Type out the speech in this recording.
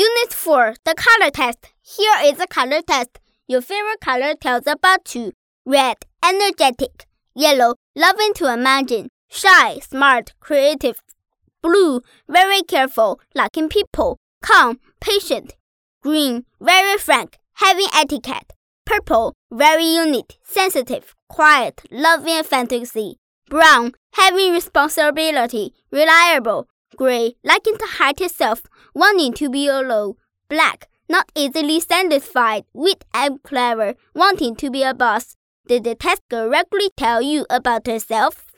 Unit 4, the color test. Here is the color test. Your favorite color tells about you. Red, energetic. Yellow, loving to imagine. Shy, smart, creative. Blue, very careful, liking people. Calm, patient. Green, very frank, having etiquette. Purple, very unique, sensitive, quiet, loving fantasy. Brown, having responsibility, reliable. Gray, liking to hide herself, wanting to be alone. Black, not easily satisfied, wit and clever, wanting to be a boss. Did the test correctly tell you about yourself?